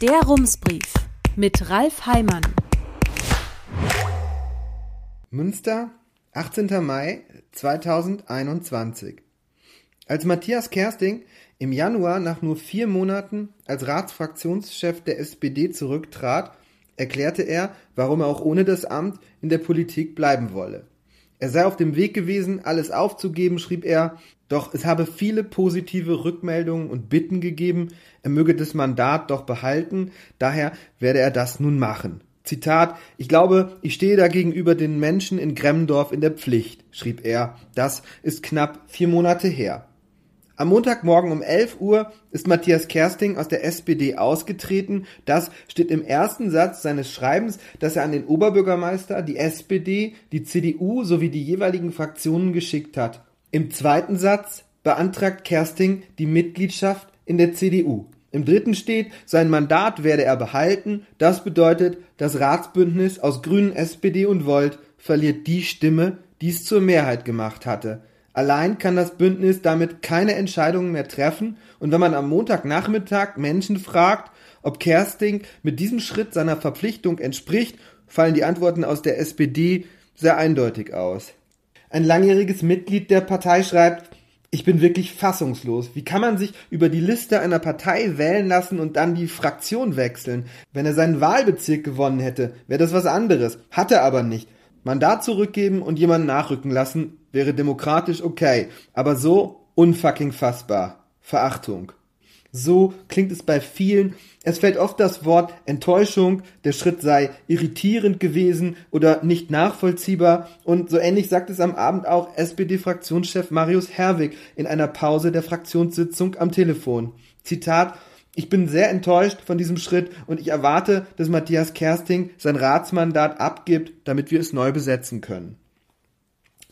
Der Rumsbrief mit Ralf Heimann. Münster, 18. Mai 2021. Als Matthias Kersting im Januar nach nur vier Monaten als Ratsfraktionschef der SPD zurücktrat, erklärte er, warum er auch ohne das Amt in der Politik bleiben wolle. Er sei auf dem Weg gewesen, alles aufzugeben, schrieb er, doch es habe viele positive Rückmeldungen und Bitten gegeben, er möge das Mandat doch behalten, daher werde er das nun machen. Zitat, ich glaube, ich stehe da gegenüber den Menschen in Gremmendorf in der Pflicht, schrieb er. Das ist knapp vier Monate her. Am Montagmorgen um 11 Uhr ist Matthias Kersting aus der SPD ausgetreten. Das steht im ersten Satz seines Schreibens, das er an den Oberbürgermeister, die SPD, die CDU sowie die jeweiligen Fraktionen geschickt hat. Im zweiten Satz beantragt Kersting die Mitgliedschaft in der CDU. Im dritten steht, sein Mandat werde er behalten. Das bedeutet, das Ratsbündnis aus Grünen, SPD und Volt verliert die Stimme, die es zur Mehrheit gemacht hatte. Allein kann das Bündnis damit keine Entscheidungen mehr treffen und wenn man am Montagnachmittag Menschen fragt, ob Kersting mit diesem Schritt seiner Verpflichtung entspricht, fallen die Antworten aus der SPD sehr eindeutig aus. Ein langjähriges Mitglied der Partei schreibt, ich bin wirklich fassungslos. Wie kann man sich über die Liste einer Partei wählen lassen und dann die Fraktion wechseln? Wenn er seinen Wahlbezirk gewonnen hätte, wäre das was anderes. Hat er aber nicht. Mandat zurückgeben und jemanden nachrücken lassen wäre demokratisch okay, aber so unfucking fassbar. Verachtung. So klingt es bei vielen. Es fällt oft das Wort Enttäuschung, der Schritt sei irritierend gewesen oder nicht nachvollziehbar und so ähnlich sagt es am Abend auch SPD-Fraktionschef Marius Herwig in einer Pause der Fraktionssitzung am Telefon. Zitat ich bin sehr enttäuscht von diesem Schritt und ich erwarte, dass Matthias Kersting sein Ratsmandat abgibt, damit wir es neu besetzen können.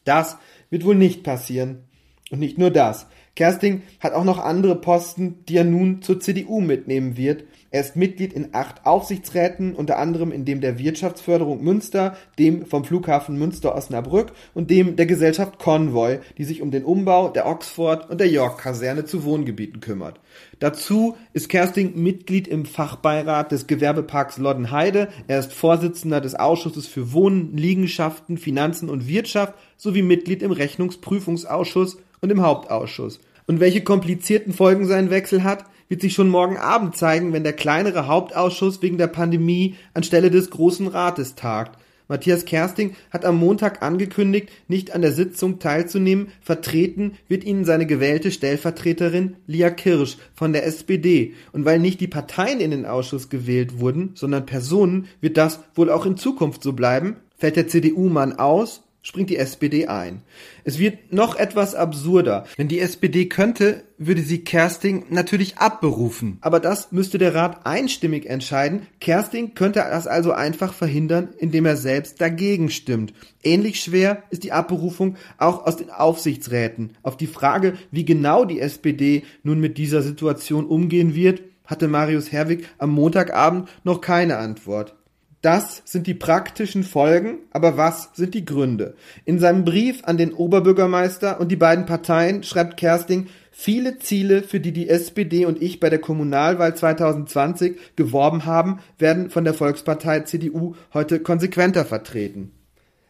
Das wird wohl nicht passieren. Und nicht nur das. Kersting hat auch noch andere Posten, die er nun zur CDU mitnehmen wird. Er ist Mitglied in acht Aufsichtsräten, unter anderem in dem der Wirtschaftsförderung Münster, dem vom Flughafen Münster-Osnabrück und dem der Gesellschaft Convoy, die sich um den Umbau der Oxford und der York-Kaserne zu Wohngebieten kümmert. Dazu ist Kersting Mitglied im Fachbeirat des Gewerbeparks Loddenheide. Er ist Vorsitzender des Ausschusses für Wohnen, Liegenschaften, Finanzen und Wirtschaft sowie Mitglied im Rechnungsprüfungsausschuss und im Hauptausschuss. Und welche komplizierten Folgen sein Wechsel hat, wird sich schon morgen Abend zeigen, wenn der kleinere Hauptausschuss wegen der Pandemie anstelle des Großen Rates tagt. Matthias Kersting hat am Montag angekündigt, nicht an der Sitzung teilzunehmen. Vertreten wird ihn seine gewählte Stellvertreterin Lia Kirsch von der SPD. Und weil nicht die Parteien in den Ausschuss gewählt wurden, sondern Personen, wird das wohl auch in Zukunft so bleiben. Fällt der CDU-Mann aus, springt die SPD ein. Es wird noch etwas absurder. Wenn die SPD könnte, würde sie Kersting natürlich abberufen. Aber das müsste der Rat einstimmig entscheiden. Kersting könnte das also einfach verhindern, indem er selbst dagegen stimmt. Ähnlich schwer ist die Abberufung auch aus den Aufsichtsräten. Auf die Frage, wie genau die SPD nun mit dieser Situation umgehen wird, hatte Marius Herwig am Montagabend noch keine Antwort. Das sind die praktischen Folgen, aber was sind die Gründe? In seinem Brief an den Oberbürgermeister und die beiden Parteien schreibt Kersting, viele Ziele, für die die SPD und ich bei der Kommunalwahl 2020 geworben haben, werden von der Volkspartei CDU heute konsequenter vertreten.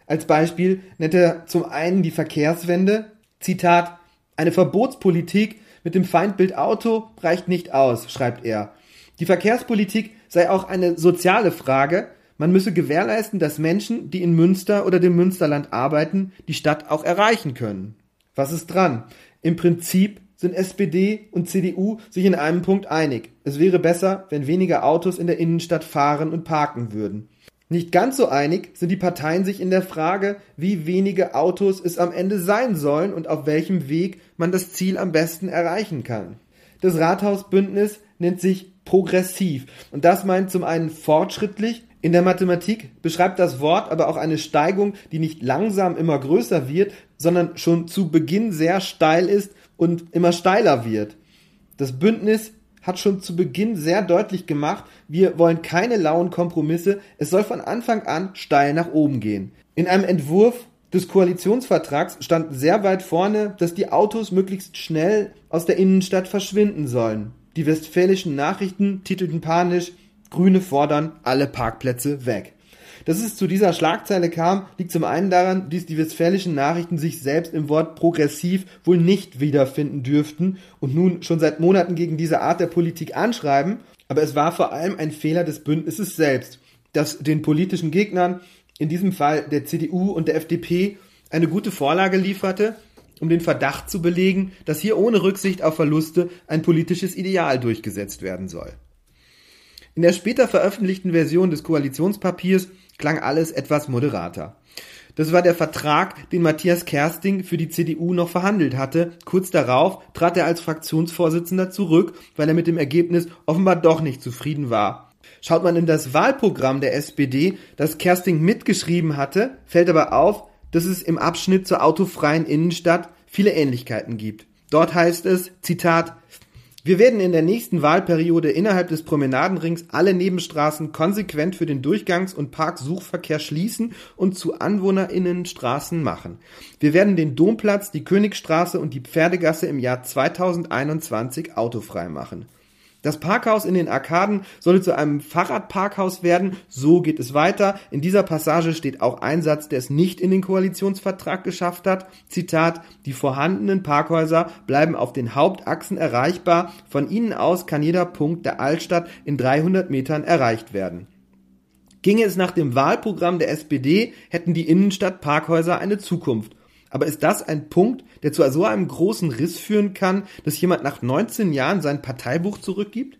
Als Beispiel nennt er zum einen die Verkehrswende, Zitat, eine Verbotspolitik mit dem Feindbild Auto reicht nicht aus, schreibt er. Die Verkehrspolitik sei auch eine soziale Frage, man müsse gewährleisten, dass Menschen, die in Münster oder dem Münsterland arbeiten, die Stadt auch erreichen können. Was ist dran? Im Prinzip sind SPD und CDU sich in einem Punkt einig. Es wäre besser, wenn weniger Autos in der Innenstadt fahren und parken würden. Nicht ganz so einig sind die Parteien sich in der Frage, wie wenige Autos es am Ende sein sollen und auf welchem Weg man das Ziel am besten erreichen kann. Das Rathausbündnis nennt sich progressiv und das meint zum einen fortschrittlich in der Mathematik beschreibt das Wort aber auch eine Steigung, die nicht langsam immer größer wird, sondern schon zu Beginn sehr steil ist und immer steiler wird. Das Bündnis hat schon zu Beginn sehr deutlich gemacht, wir wollen keine lauen Kompromisse, es soll von Anfang an steil nach oben gehen. In einem Entwurf des Koalitionsvertrags stand sehr weit vorne, dass die Autos möglichst schnell aus der Innenstadt verschwinden sollen. Die westfälischen Nachrichten titelten panisch Grüne fordern alle Parkplätze weg. Dass es zu dieser Schlagzeile kam, liegt zum einen daran, dass die westfälischen Nachrichten sich selbst im Wort progressiv wohl nicht wiederfinden dürften und nun schon seit Monaten gegen diese Art der Politik anschreiben, aber es war vor allem ein Fehler des Bündnisses selbst, das den politischen Gegnern, in diesem Fall der CDU und der FDP, eine gute Vorlage lieferte, um den Verdacht zu belegen, dass hier ohne Rücksicht auf Verluste ein politisches Ideal durchgesetzt werden soll. In der später veröffentlichten Version des Koalitionspapiers klang alles etwas moderater. Das war der Vertrag, den Matthias Kersting für die CDU noch verhandelt hatte. Kurz darauf trat er als Fraktionsvorsitzender zurück, weil er mit dem Ergebnis offenbar doch nicht zufrieden war. Schaut man in das Wahlprogramm der SPD, das Kersting mitgeschrieben hatte, fällt aber auf, dass es im Abschnitt zur autofreien Innenstadt viele Ähnlichkeiten gibt. Dort heißt es, Zitat, wir werden in der nächsten Wahlperiode innerhalb des Promenadenrings alle Nebenstraßen konsequent für den Durchgangs- und Parksuchverkehr schließen und zu Anwohnerinnenstraßen machen. Wir werden den Domplatz, die Königstraße und die Pferdegasse im Jahr 2021 autofrei machen. Das Parkhaus in den Arkaden solle zu einem Fahrradparkhaus werden. So geht es weiter. In dieser Passage steht auch ein Satz, der es nicht in den Koalitionsvertrag geschafft hat. Zitat, die vorhandenen Parkhäuser bleiben auf den Hauptachsen erreichbar. Von ihnen aus kann jeder Punkt der Altstadt in 300 Metern erreicht werden. Ginge es nach dem Wahlprogramm der SPD, hätten die Innenstadtparkhäuser eine Zukunft. Aber ist das ein Punkt, der zu so einem großen Riss führen kann, dass jemand nach 19 Jahren sein Parteibuch zurückgibt?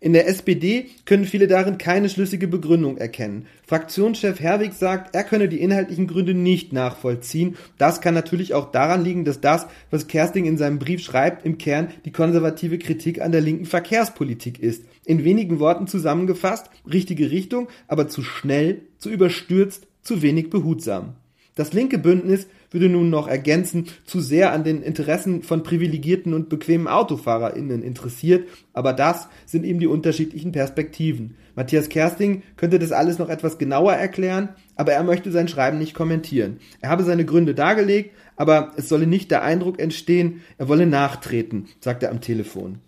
In der SPD können viele darin keine schlüssige Begründung erkennen. Fraktionschef Herwig sagt, er könne die inhaltlichen Gründe nicht nachvollziehen. Das kann natürlich auch daran liegen, dass das, was Kersting in seinem Brief schreibt, im Kern die konservative Kritik an der linken Verkehrspolitik ist. In wenigen Worten zusammengefasst, richtige Richtung, aber zu schnell, zu überstürzt, zu wenig behutsam. Das linke Bündnis würde nun noch ergänzen, zu sehr an den Interessen von privilegierten und bequemen AutofahrerInnen interessiert, aber das sind eben die unterschiedlichen Perspektiven. Matthias Kersting könnte das alles noch etwas genauer erklären, aber er möchte sein Schreiben nicht kommentieren. Er habe seine Gründe dargelegt, aber es solle nicht der Eindruck entstehen, er wolle nachtreten, sagt er am Telefon.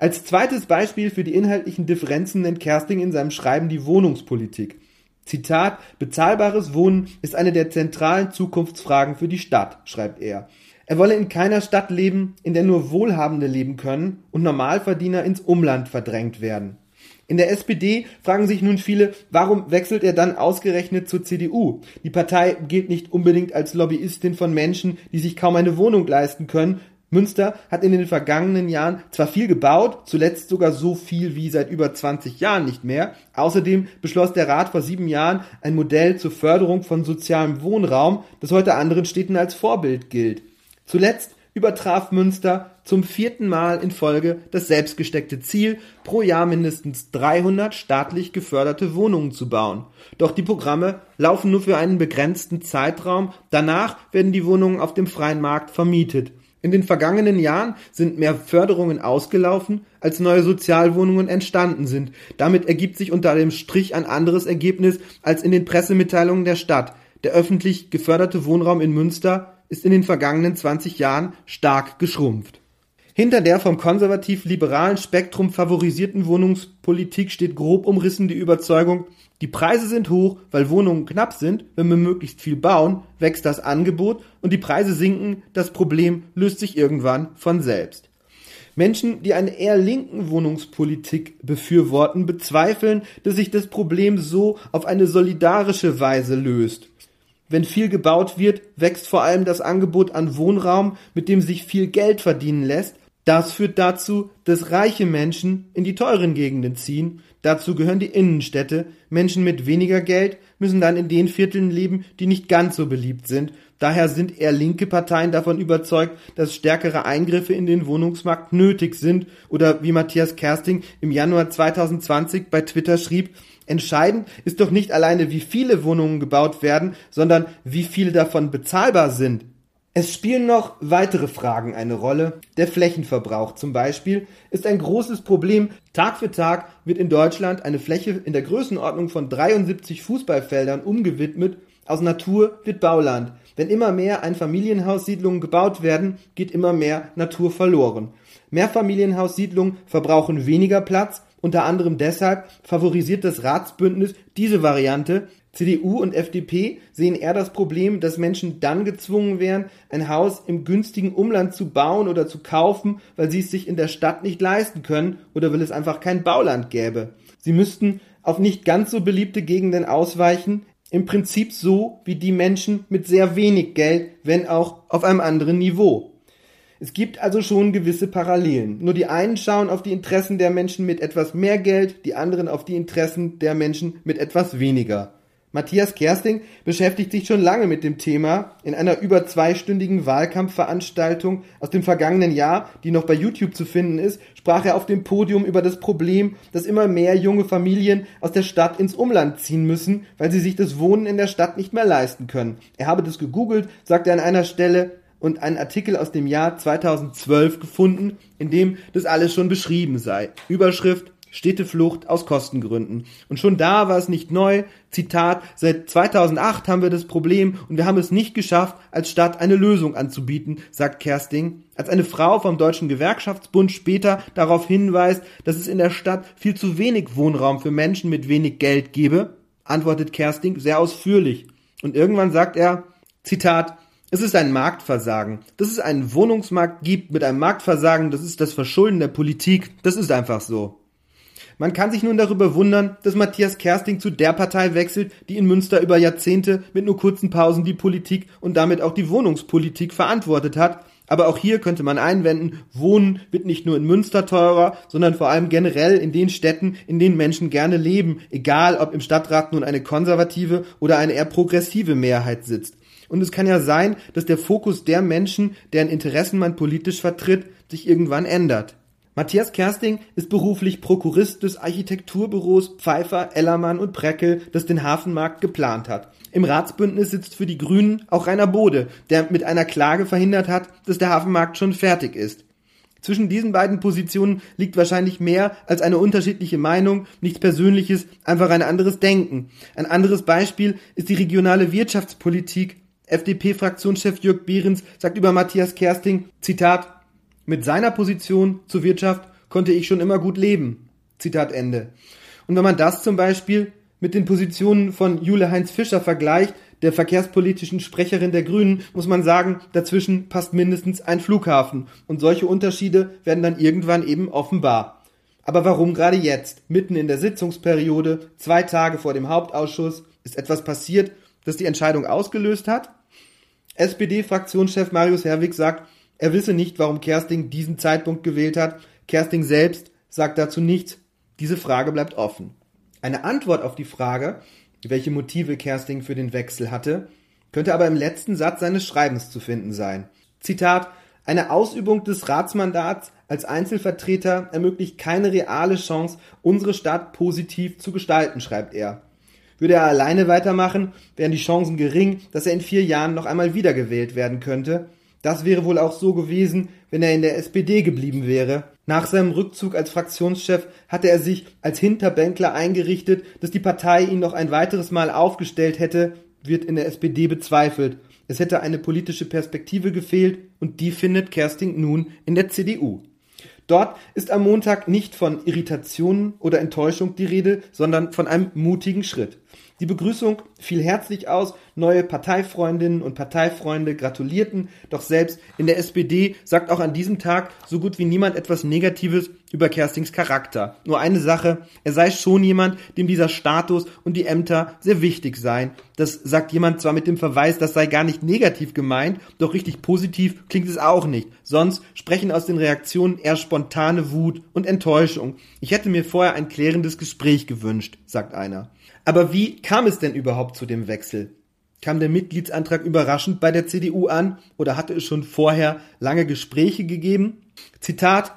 Als zweites Beispiel für die inhaltlichen Differenzen nennt Kersting in seinem Schreiben die Wohnungspolitik. Zitat, bezahlbares Wohnen ist eine der zentralen Zukunftsfragen für die Stadt, schreibt er. Er wolle in keiner Stadt leben, in der nur Wohlhabende leben können und Normalverdiener ins Umland verdrängt werden. In der SPD fragen sich nun viele, warum wechselt er dann ausgerechnet zur CDU? Die Partei gilt nicht unbedingt als Lobbyistin von Menschen, die sich kaum eine Wohnung leisten können, Münster hat in den vergangenen Jahren zwar viel gebaut, zuletzt sogar so viel wie seit über 20 Jahren nicht mehr. Außerdem beschloss der Rat vor sieben Jahren ein Modell zur Förderung von sozialem Wohnraum, das heute anderen Städten als Vorbild gilt. Zuletzt übertraf Münster zum vierten Mal in Folge das selbstgesteckte Ziel, pro Jahr mindestens 300 staatlich geförderte Wohnungen zu bauen. Doch die Programme laufen nur für einen begrenzten Zeitraum. Danach werden die Wohnungen auf dem freien Markt vermietet. In den vergangenen Jahren sind mehr Förderungen ausgelaufen, als neue Sozialwohnungen entstanden sind. Damit ergibt sich unter dem Strich ein anderes Ergebnis als in den Pressemitteilungen der Stadt. Der öffentlich geförderte Wohnraum in Münster ist in den vergangenen 20 Jahren stark geschrumpft. Hinter der vom konservativ-liberalen Spektrum favorisierten Wohnungspolitik steht grob umrissen die Überzeugung, die Preise sind hoch, weil Wohnungen knapp sind. Wenn wir möglichst viel bauen, wächst das Angebot und die Preise sinken. Das Problem löst sich irgendwann von selbst. Menschen, die eine eher linken Wohnungspolitik befürworten, bezweifeln, dass sich das Problem so auf eine solidarische Weise löst. Wenn viel gebaut wird, wächst vor allem das Angebot an Wohnraum, mit dem sich viel Geld verdienen lässt. Das führt dazu, dass reiche Menschen in die teuren Gegenden ziehen Dazu gehören die Innenstädte. Menschen mit weniger Geld müssen dann in den Vierteln leben, die nicht ganz so beliebt sind. Daher sind eher linke Parteien davon überzeugt, dass stärkere Eingriffe in den Wohnungsmarkt nötig sind oder wie Matthias Kersting im Januar 2020 bei Twitter schrieb, entscheidend ist doch nicht alleine, wie viele Wohnungen gebaut werden, sondern wie viele davon bezahlbar sind. Es spielen noch weitere Fragen eine Rolle. Der Flächenverbrauch zum Beispiel ist ein großes Problem. Tag für Tag wird in Deutschland eine Fläche in der Größenordnung von 73 Fußballfeldern umgewidmet. Aus Natur wird Bauland. Wenn immer mehr Einfamilienhaussiedlungen gebaut werden, geht immer mehr Natur verloren. Mehrfamilienhaussiedlungen verbrauchen weniger Platz, Unter anderem deshalb favorisiert das Ratsbündnis diese Variante. CDU und FDP sehen eher das Problem, dass Menschen dann gezwungen wären, ein Haus im günstigen Umland zu bauen oder zu kaufen, weil sie es sich in der Stadt nicht leisten können oder weil es einfach kein Bauland gäbe. Sie müssten auf nicht ganz so beliebte Gegenden ausweichen, im Prinzip so wie die Menschen mit sehr wenig Geld, wenn auch auf einem anderen Niveau. Es gibt also schon gewisse Parallelen. Nur die einen schauen auf die Interessen der Menschen mit etwas mehr Geld, die anderen auf die Interessen der Menschen mit etwas weniger. Matthias Kersting beschäftigt sich schon lange mit dem Thema. In einer über zweistündigen Wahlkampfveranstaltung aus dem vergangenen Jahr, die noch bei YouTube zu finden ist, sprach er auf dem Podium über das Problem, dass immer mehr junge Familien aus der Stadt ins Umland ziehen müssen, weil sie sich das Wohnen in der Stadt nicht mehr leisten können. Er habe das gegoogelt, sagt er an einer Stelle, und einen Artikel aus dem Jahr 2012 gefunden, in dem das alles schon beschrieben sei. Überschrift Städteflucht aus Kostengründen. Und schon da war es nicht neu. Zitat, seit 2008 haben wir das Problem und wir haben es nicht geschafft, als Stadt eine Lösung anzubieten, sagt Kersting. Als eine Frau vom Deutschen Gewerkschaftsbund später darauf hinweist, dass es in der Stadt viel zu wenig Wohnraum für Menschen mit wenig Geld gebe, antwortet Kersting sehr ausführlich. Und irgendwann sagt er, Zitat, es ist ein Marktversagen. Dass es einen Wohnungsmarkt gibt mit einem Marktversagen, das ist das Verschulden der Politik. Das ist einfach so. Man kann sich nun darüber wundern, dass Matthias Kersting zu der Partei wechselt, die in Münster über Jahrzehnte mit nur kurzen Pausen die Politik und damit auch die Wohnungspolitik verantwortet hat. Aber auch hier könnte man einwenden, Wohnen wird nicht nur in Münster teurer, sondern vor allem generell in den Städten, in denen Menschen gerne leben, egal ob im Stadtrat nun eine konservative oder eine eher progressive Mehrheit sitzt. Und es kann ja sein, dass der Fokus der Menschen, deren Interessen man politisch vertritt, sich irgendwann ändert. Matthias Kersting ist beruflich Prokurist des Architekturbüros Pfeiffer, Ellermann und Breckel, das den Hafenmarkt geplant hat. Im Ratsbündnis sitzt für die Grünen auch Rainer Bode, der mit einer Klage verhindert hat, dass der Hafenmarkt schon fertig ist. Zwischen diesen beiden Positionen liegt wahrscheinlich mehr als eine unterschiedliche Meinung, nichts Persönliches, einfach ein anderes Denken. Ein anderes Beispiel ist die regionale Wirtschaftspolitik. FDP-Fraktionschef Jörg Behrens sagt über Matthias Kersting, Zitat, mit seiner Position zur Wirtschaft konnte ich schon immer gut leben. Zitat Ende. Und wenn man das zum Beispiel mit den Positionen von Jule Heinz Fischer vergleicht, der verkehrspolitischen Sprecherin der Grünen, muss man sagen, dazwischen passt mindestens ein Flughafen. Und solche Unterschiede werden dann irgendwann eben offenbar. Aber warum gerade jetzt, mitten in der Sitzungsperiode, zwei Tage vor dem Hauptausschuss, ist etwas passiert, das die Entscheidung ausgelöst hat? SPD-Fraktionschef Marius Herwig sagt, er wisse nicht, warum Kersting diesen Zeitpunkt gewählt hat. Kersting selbst sagt dazu nichts. Diese Frage bleibt offen. Eine Antwort auf die Frage, welche Motive Kersting für den Wechsel hatte, könnte aber im letzten Satz seines Schreibens zu finden sein. Zitat Eine Ausübung des Ratsmandats als Einzelvertreter ermöglicht keine reale Chance, unsere Stadt positiv zu gestalten, schreibt er. Würde er alleine weitermachen, wären die Chancen gering, dass er in vier Jahren noch einmal wiedergewählt werden könnte, das wäre wohl auch so gewesen, wenn er in der SPD geblieben wäre. Nach seinem Rückzug als Fraktionschef hatte er sich als Hinterbänkler eingerichtet, dass die Partei ihn noch ein weiteres Mal aufgestellt hätte, wird in der SPD bezweifelt. Es hätte eine politische Perspektive gefehlt und die findet Kersting nun in der CDU. Dort ist am Montag nicht von Irritationen oder Enttäuschung die Rede, sondern von einem mutigen Schritt. Die Begrüßung fiel herzlich aus, neue Parteifreundinnen und Parteifreunde gratulierten, doch selbst in der SPD sagt auch an diesem Tag so gut wie niemand etwas Negatives über Kerstings Charakter. Nur eine Sache, er sei schon jemand, dem dieser Status und die Ämter sehr wichtig seien. Das sagt jemand zwar mit dem Verweis, das sei gar nicht negativ gemeint, doch richtig positiv klingt es auch nicht. Sonst sprechen aus den Reaktionen eher spontane Wut und Enttäuschung. Ich hätte mir vorher ein klärendes Gespräch gewünscht, sagt einer. Aber wie kam es denn überhaupt zu dem Wechsel? Kam der Mitgliedsantrag überraschend bei der CDU an oder hatte es schon vorher lange Gespräche gegeben? Zitat,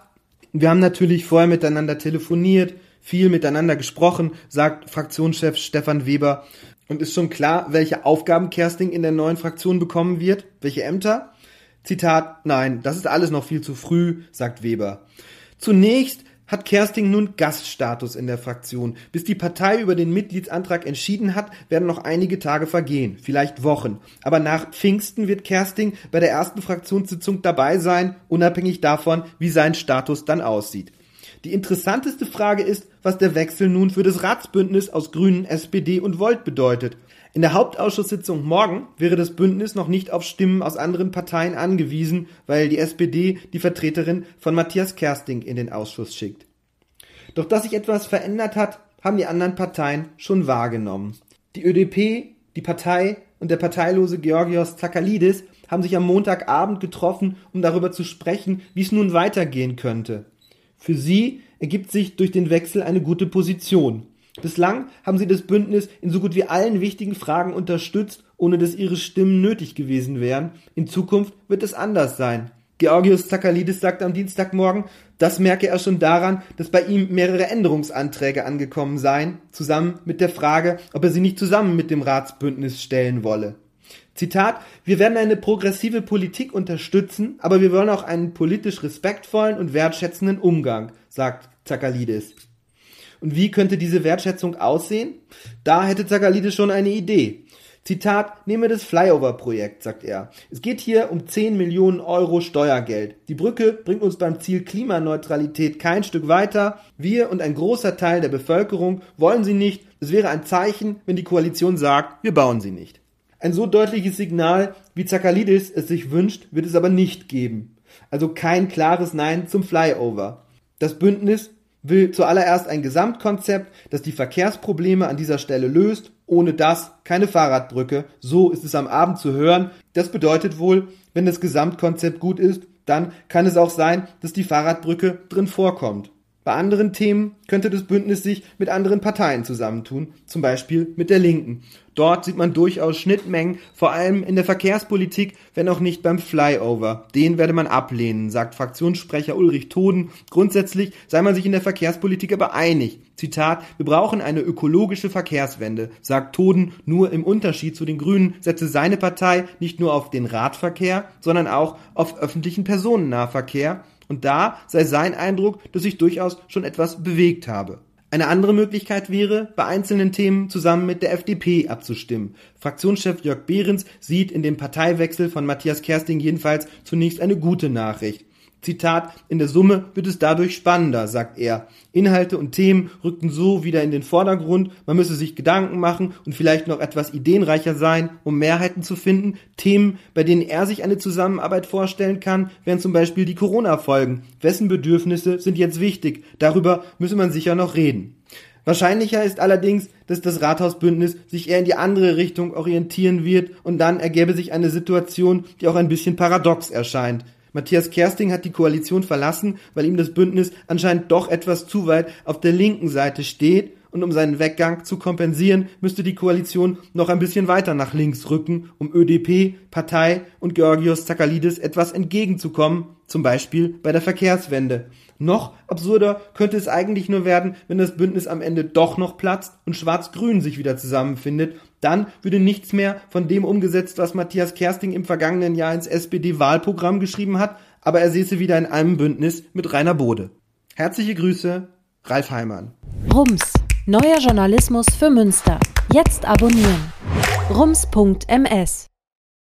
wir haben natürlich vorher miteinander telefoniert, viel miteinander gesprochen, sagt Fraktionschef Stefan Weber. Und ist schon klar, welche Aufgaben Kersting in der neuen Fraktion bekommen wird? Welche Ämter? Zitat, nein, das ist alles noch viel zu früh, sagt Weber. Zunächst hat Kersting nun Gaststatus in der Fraktion. Bis die Partei über den Mitgliedsantrag entschieden hat, werden noch einige Tage vergehen, vielleicht Wochen. Aber nach Pfingsten wird Kersting bei der ersten Fraktionssitzung dabei sein, unabhängig davon, wie sein Status dann aussieht. Die interessanteste Frage ist, was der Wechsel nun für das Ratsbündnis aus Grünen, SPD und Volt bedeutet. In der Hauptausschusssitzung morgen wäre das Bündnis noch nicht auf Stimmen aus anderen Parteien angewiesen, weil die SPD die Vertreterin von Matthias Kersting in den Ausschuss schickt. Doch dass sich etwas verändert hat, haben die anderen Parteien schon wahrgenommen. Die ÖDP, die Partei und der parteilose Georgios Zakalidis haben sich am Montagabend getroffen, um darüber zu sprechen, wie es nun weitergehen könnte. Für sie ergibt sich durch den Wechsel eine gute Position. Bislang haben sie das Bündnis in so gut wie allen wichtigen Fragen unterstützt, ohne dass ihre Stimmen nötig gewesen wären. In Zukunft wird es anders sein. Georgios Zakalidis sagt am Dienstagmorgen, das merke er schon daran, dass bei ihm mehrere Änderungsanträge angekommen seien, zusammen mit der Frage, ob er sie nicht zusammen mit dem Ratsbündnis stellen wolle. Zitat, wir werden eine progressive Politik unterstützen, aber wir wollen auch einen politisch respektvollen und wertschätzenden Umgang, sagt Zakalidis. Und wie könnte diese Wertschätzung aussehen? Da hätte Zakalidis schon eine Idee. Zitat, nehme das Flyover-Projekt, sagt er. Es geht hier um 10 Millionen Euro Steuergeld. Die Brücke bringt uns beim Ziel Klimaneutralität kein Stück weiter. Wir und ein großer Teil der Bevölkerung wollen sie nicht. Es wäre ein Zeichen, wenn die Koalition sagt, wir bauen sie nicht. Ein so deutliches Signal, wie Zakalidis es sich wünscht, wird es aber nicht geben. Also kein klares Nein zum Flyover. Das Bündnis will zuallererst ein Gesamtkonzept, das die Verkehrsprobleme an dieser Stelle löst. Ohne das keine Fahrradbrücke. So ist es am Abend zu hören. Das bedeutet wohl, wenn das Gesamtkonzept gut ist, dann kann es auch sein, dass die Fahrradbrücke drin vorkommt. Bei anderen Themen könnte das Bündnis sich mit anderen Parteien zusammentun, zum Beispiel mit der Linken. Dort sieht man durchaus Schnittmengen, vor allem in der Verkehrspolitik, wenn auch nicht beim Flyover. Den werde man ablehnen, sagt Fraktionssprecher Ulrich Toden. Grundsätzlich sei man sich in der Verkehrspolitik aber einig. Zitat, wir brauchen eine ökologische Verkehrswende, sagt Toden. Nur im Unterschied zu den Grünen setze seine Partei nicht nur auf den Radverkehr, sondern auch auf öffentlichen Personennahverkehr und da sei sein Eindruck, dass sich durchaus schon etwas bewegt habe. Eine andere Möglichkeit wäre, bei einzelnen Themen zusammen mit der FDP abzustimmen. Fraktionschef Jörg Behrens sieht in dem Parteiwechsel von Matthias Kersting jedenfalls zunächst eine gute Nachricht. Zitat, in der Summe wird es dadurch spannender, sagt er. Inhalte und Themen rückten so wieder in den Vordergrund, man müsse sich Gedanken machen und vielleicht noch etwas ideenreicher sein, um Mehrheiten zu finden. Themen, bei denen er sich eine Zusammenarbeit vorstellen kann, wären zum Beispiel die Corona-Folgen. Wessen Bedürfnisse sind jetzt wichtig? Darüber müsse man sicher noch reden. Wahrscheinlicher ist allerdings, dass das Rathausbündnis sich eher in die andere Richtung orientieren wird und dann ergäbe sich eine Situation, die auch ein bisschen paradox erscheint. Matthias Kersting hat die Koalition verlassen, weil ihm das Bündnis anscheinend doch etwas zu weit auf der linken Seite steht. Und um seinen Weggang zu kompensieren, müsste die Koalition noch ein bisschen weiter nach links rücken, um ÖDP, Partei und Georgios Zakalidis etwas entgegenzukommen, zum Beispiel bei der Verkehrswende. Noch absurder könnte es eigentlich nur werden, wenn das Bündnis am Ende doch noch platzt und Schwarz-Grün sich wieder zusammenfindet. Dann würde nichts mehr von dem umgesetzt, was Matthias Kersting im vergangenen Jahr ins SPD-Wahlprogramm geschrieben hat, aber er säße wieder in einem Bündnis mit Rainer Bode. Herzliche Grüße, Ralf Heimann. Rums, neuer Journalismus für Münster. Jetzt abonnieren. rums.ms